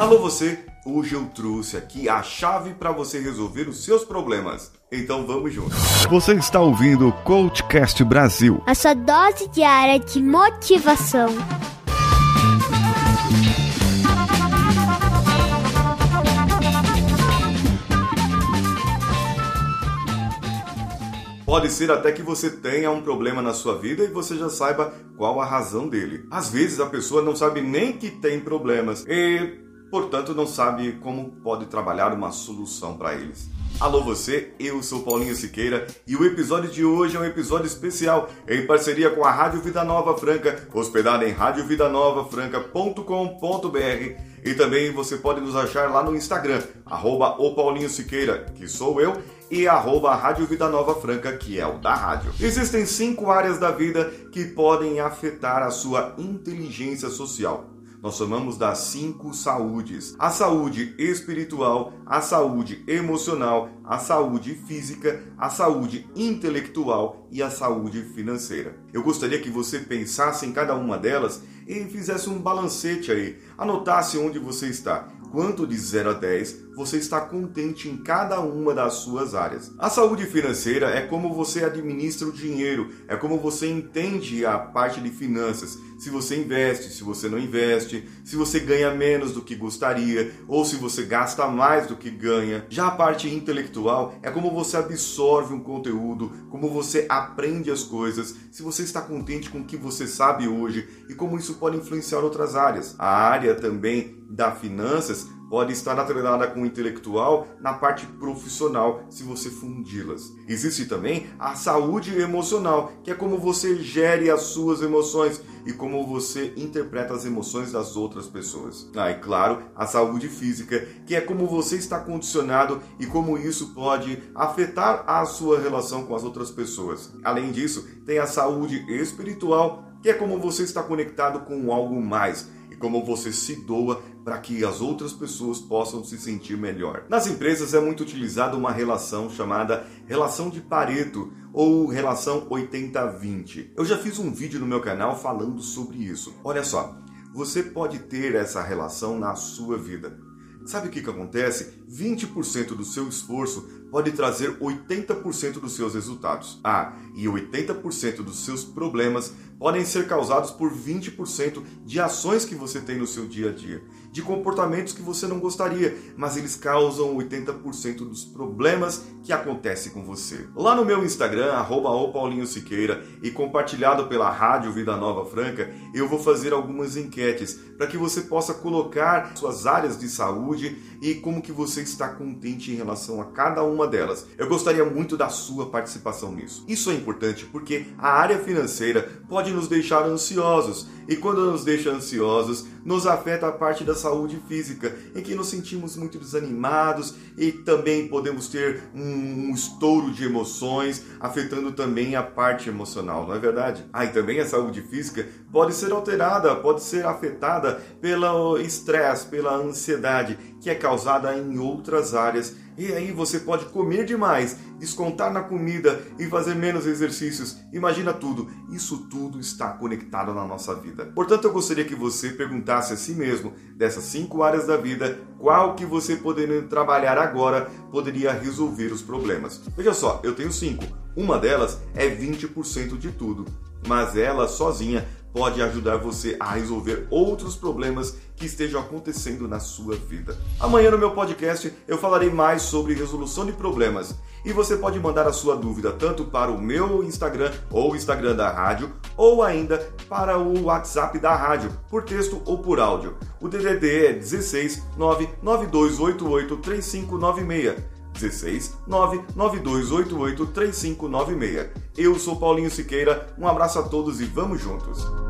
Alô você, hoje eu trouxe aqui a chave para você resolver os seus problemas. Então vamos juntos. Você está ouvindo o Coachcast Brasil. A sua dose diária de motivação. Pode ser até que você tenha um problema na sua vida e você já saiba qual a razão dele. Às vezes a pessoa não sabe nem que tem problemas e, portanto, não sabe como pode trabalhar uma solução para eles. Alô você, eu sou Paulinho Siqueira e o episódio de hoje é um episódio especial em parceria com a Rádio Vida Nova Franca, hospedada em radiovidanovafranca.com.br e também você pode nos achar lá no Instagram, arroba o Paulinho Siqueira, que sou eu, e arroba Rádio Vida Nova Franca, que é o da rádio. Existem cinco áreas da vida que podem afetar a sua inteligência social. Nós chamamos das cinco saúdes: a saúde espiritual, a saúde emocional, a saúde física, a saúde intelectual e a saúde financeira. Eu gostaria que você pensasse em cada uma delas e fizesse um balancete aí, anotasse onde você está quanto de 0 a 10 você está contente em cada uma das suas áreas. A saúde financeira é como você administra o dinheiro, é como você entende a parte de finanças. Se você investe, se você não investe, se você ganha menos do que gostaria ou se você gasta mais do que ganha. Já a parte intelectual é como você absorve um conteúdo, como você aprende as coisas, se você está contente com o que você sabe hoje e como isso pode influenciar outras áreas. A área também da finanças pode estar atrelada com o intelectual na parte profissional, se você fundi-las. Existe também a saúde emocional, que é como você gere as suas emoções e como você interpreta as emoções das outras pessoas. Ah, e claro, a saúde física, que é como você está condicionado e como isso pode afetar a sua relação com as outras pessoas. Além disso, tem a saúde espiritual, que é como você está conectado com algo mais como você se doa para que as outras pessoas possam se sentir melhor. Nas empresas é muito utilizada uma relação chamada relação de Pareto ou relação 80-20. Eu já fiz um vídeo no meu canal falando sobre isso. Olha só, você pode ter essa relação na sua vida. Sabe o que, que acontece? 20% do seu esforço pode trazer 80% dos seus resultados. Ah, e 80% dos seus problemas podem ser causados por 20% de ações que você tem no seu dia a dia, de comportamentos que você não gostaria, mas eles causam 80% dos problemas que acontecem com você. Lá no meu Instagram, arroba Siqueira, e compartilhado pela Rádio Vida Nova Franca, eu vou fazer algumas enquetes para que você possa colocar suas áreas de saúde e como que você está contente em relação a cada uma delas. Eu gostaria muito da sua participação nisso. Isso é importante porque a área financeira pode nos deixar ansiosos e quando nos deixa ansiosos, nos afeta a parte da saúde física, em que nos sentimos muito desanimados e também podemos ter um, um estouro de emoções, afetando também a parte emocional, não é verdade? Ah, e também a saúde física pode ser alterada, pode ser afetada pelo estresse, pela ansiedade, que é causada em outras áreas e aí você pode comer demais, descontar na comida e fazer menos exercícios. Imagina tudo. Isso tudo está conectado na nossa vida. Portanto, eu gostaria que você perguntasse a si mesmo, dessas cinco áreas da vida, qual que você poderia trabalhar agora poderia resolver os problemas. Veja só, eu tenho cinco. Uma delas é 20% de tudo, mas ela sozinha pode ajudar você a resolver outros problemas que estejam acontecendo na sua vida. Amanhã no meu podcast eu falarei mais sobre resolução de problemas e você pode mandar a sua dúvida tanto para o meu Instagram ou o Instagram da rádio ou ainda para o WhatsApp da rádio, por texto ou por áudio. O DDD é 16 99288 3596. 16 99288 3596. Eu sou Paulinho Siqueira, um abraço a todos e vamos juntos!